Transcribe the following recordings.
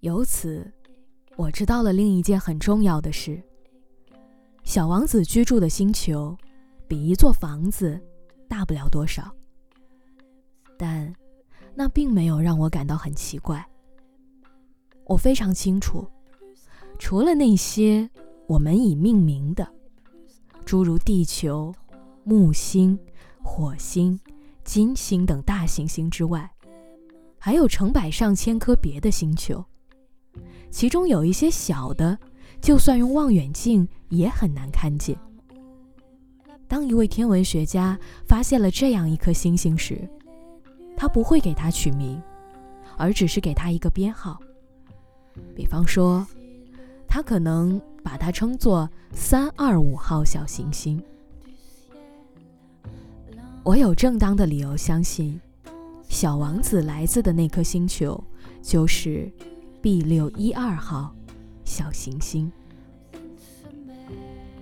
由此，我知道了另一件很重要的事：小王子居住的星球比一座房子大不了多少。但那并没有让我感到很奇怪。我非常清楚，除了那些我们已命名的，诸如地球、木星、火星、金星等大行星之外，还有成百上千颗别的星球，其中有一些小的，就算用望远镜也很难看见。当一位天文学家发现了这样一颗星星时，他不会给它取名，而只是给它一个编号。比方说，他可能把它称作三二五号小行星。我有正当的理由相信，小王子来自的那颗星球就是 B 六一二号小行星。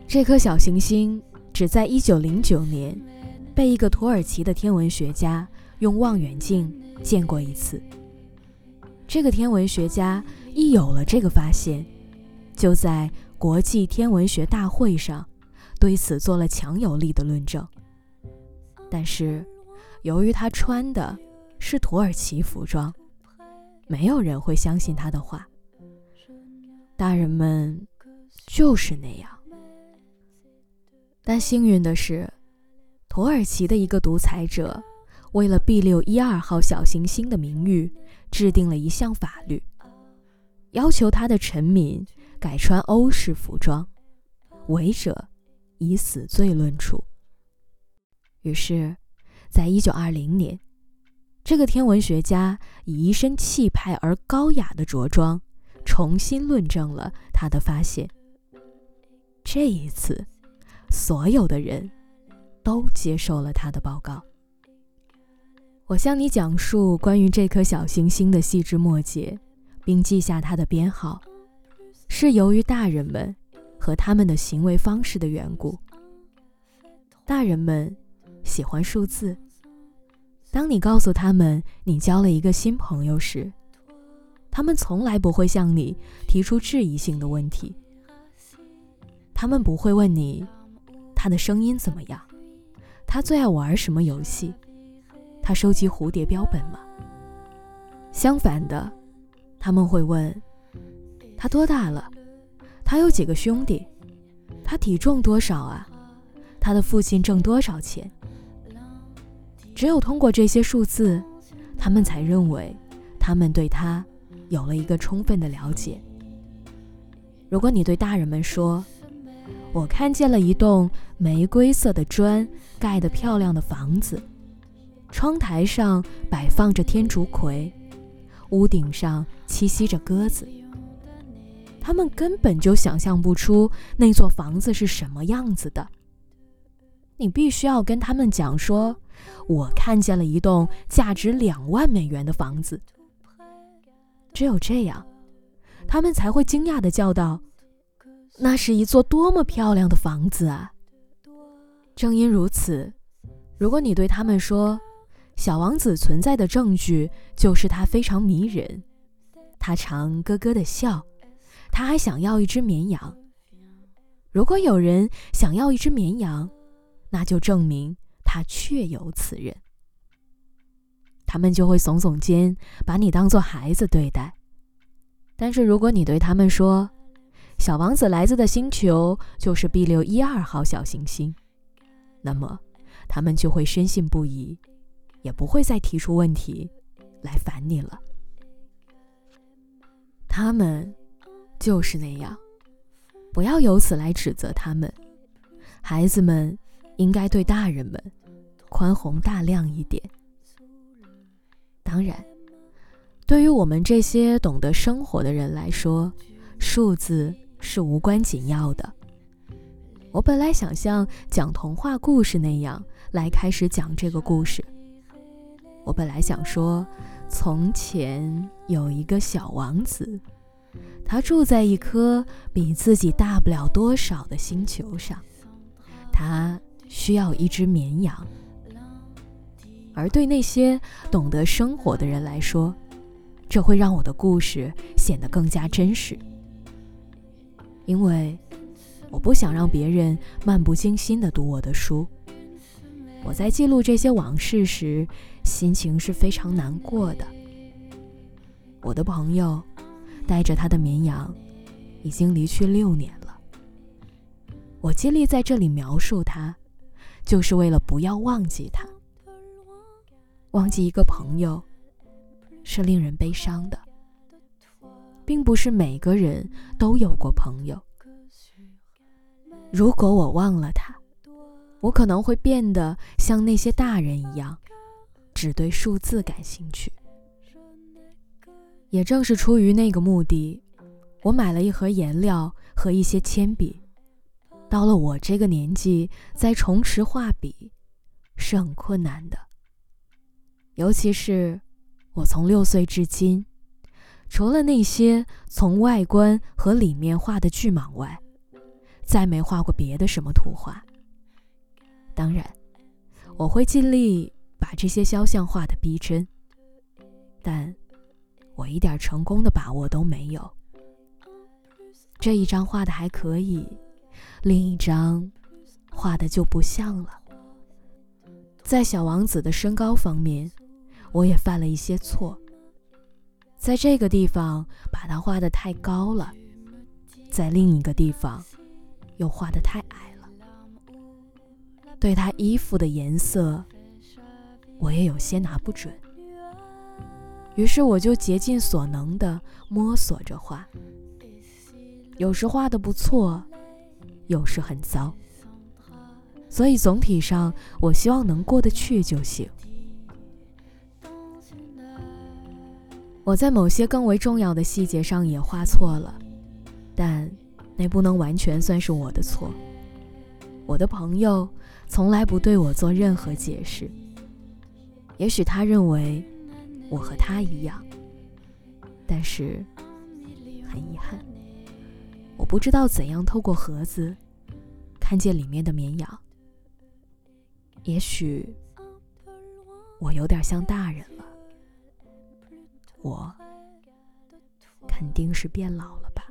这颗小行星只在一九零九年被一个土耳其的天文学家用望远镜见过一次。这个天文学家一有了这个发现，就在国际天文学大会上对此做了强有力的论证。但是，由于他穿的是土耳其服装，没有人会相信他的话。大人们就是那样。但幸运的是，土耳其的一个独裁者为了 B 六一二号小行星的名誉。制定了一项法律，要求他的臣民改穿欧式服装，违者以死罪论处。于是，在一九二零年，这个天文学家以一身气派而高雅的着装，重新论证了他的发现。这一次，所有的人都接受了他的报告。我向你讲述关于这颗小行星的细枝末节，并记下它的编号，是由于大人们和他们的行为方式的缘故。大人们喜欢数字。当你告诉他们你交了一个新朋友时，他们从来不会向你提出质疑性的问题。他们不会问你他的声音怎么样，他最爱玩什么游戏。他收集蝴蝶标本吗？相反的，他们会问：他多大了？他有几个兄弟？他体重多少啊？他的父亲挣多少钱？只有通过这些数字，他们才认为他们对他有了一个充分的了解。如果你对大人们说：“我看见了一栋玫瑰色的砖盖的漂亮的房子。”窗台上摆放着天竺葵，屋顶上栖息着鸽子。他们根本就想象不出那座房子是什么样子的。你必须要跟他们讲说：“我看见了一栋价值两万美元的房子。”只有这样，他们才会惊讶地叫道：“那是一座多么漂亮的房子啊！”正因如此，如果你对他们说，小王子存在的证据就是他非常迷人，他常咯咯的笑，他还想要一只绵羊。如果有人想要一只绵羊，那就证明他确有此人。他们就会耸耸肩，把你当做孩子对待。但是如果你对他们说，小王子来自的星球就是 B 六一二号小行星，那么他们就会深信不疑。也不会再提出问题来烦你了。他们就是那样，不要由此来指责他们。孩子们应该对大人们宽宏大量一点。当然，对于我们这些懂得生活的人来说，数字是无关紧要的。我本来想像讲童话故事那样来开始讲这个故事。我本来想说，从前有一个小王子，他住在一颗比自己大不了多少的星球上，他需要一只绵羊。而对那些懂得生活的人来说，这会让我的故事显得更加真实，因为我不想让别人漫不经心地读我的书。我在记录这些往事时，心情是非常难过的。我的朋友带着他的绵羊，已经离去六年了。我尽力在这里描述他，就是为了不要忘记他。忘记一个朋友，是令人悲伤的，并不是每个人都有过朋友。如果我忘了他，我可能会变得像那些大人一样，只对数字感兴趣。也正是出于那个目的，我买了一盒颜料和一些铅笔。到了我这个年纪，再重拾画笔是很困难的。尤其是我从六岁至今，除了那些从外观和里面画的巨蟒外，再没画过别的什么图画。当然，我会尽力把这些肖像画的逼真，但我一点成功的把握都没有。这一张画的还可以，另一张画的就不像了。在小王子的身高方面，我也犯了一些错，在这个地方把他画的太高了，在另一个地方又画的太矮了。对他衣服的颜色，我也有些拿不准。于是我就竭尽所能的摸索着画，有时画的不错，有时很糟。所以总体上，我希望能过得去就行。我在某些更为重要的细节上也画错了，但那不能完全算是我的错。我的朋友。从来不对我做任何解释。也许他认为我和他一样，但是很遗憾，我不知道怎样透过盒子看见里面的绵羊。也许我有点像大人了，我肯定是变老了吧。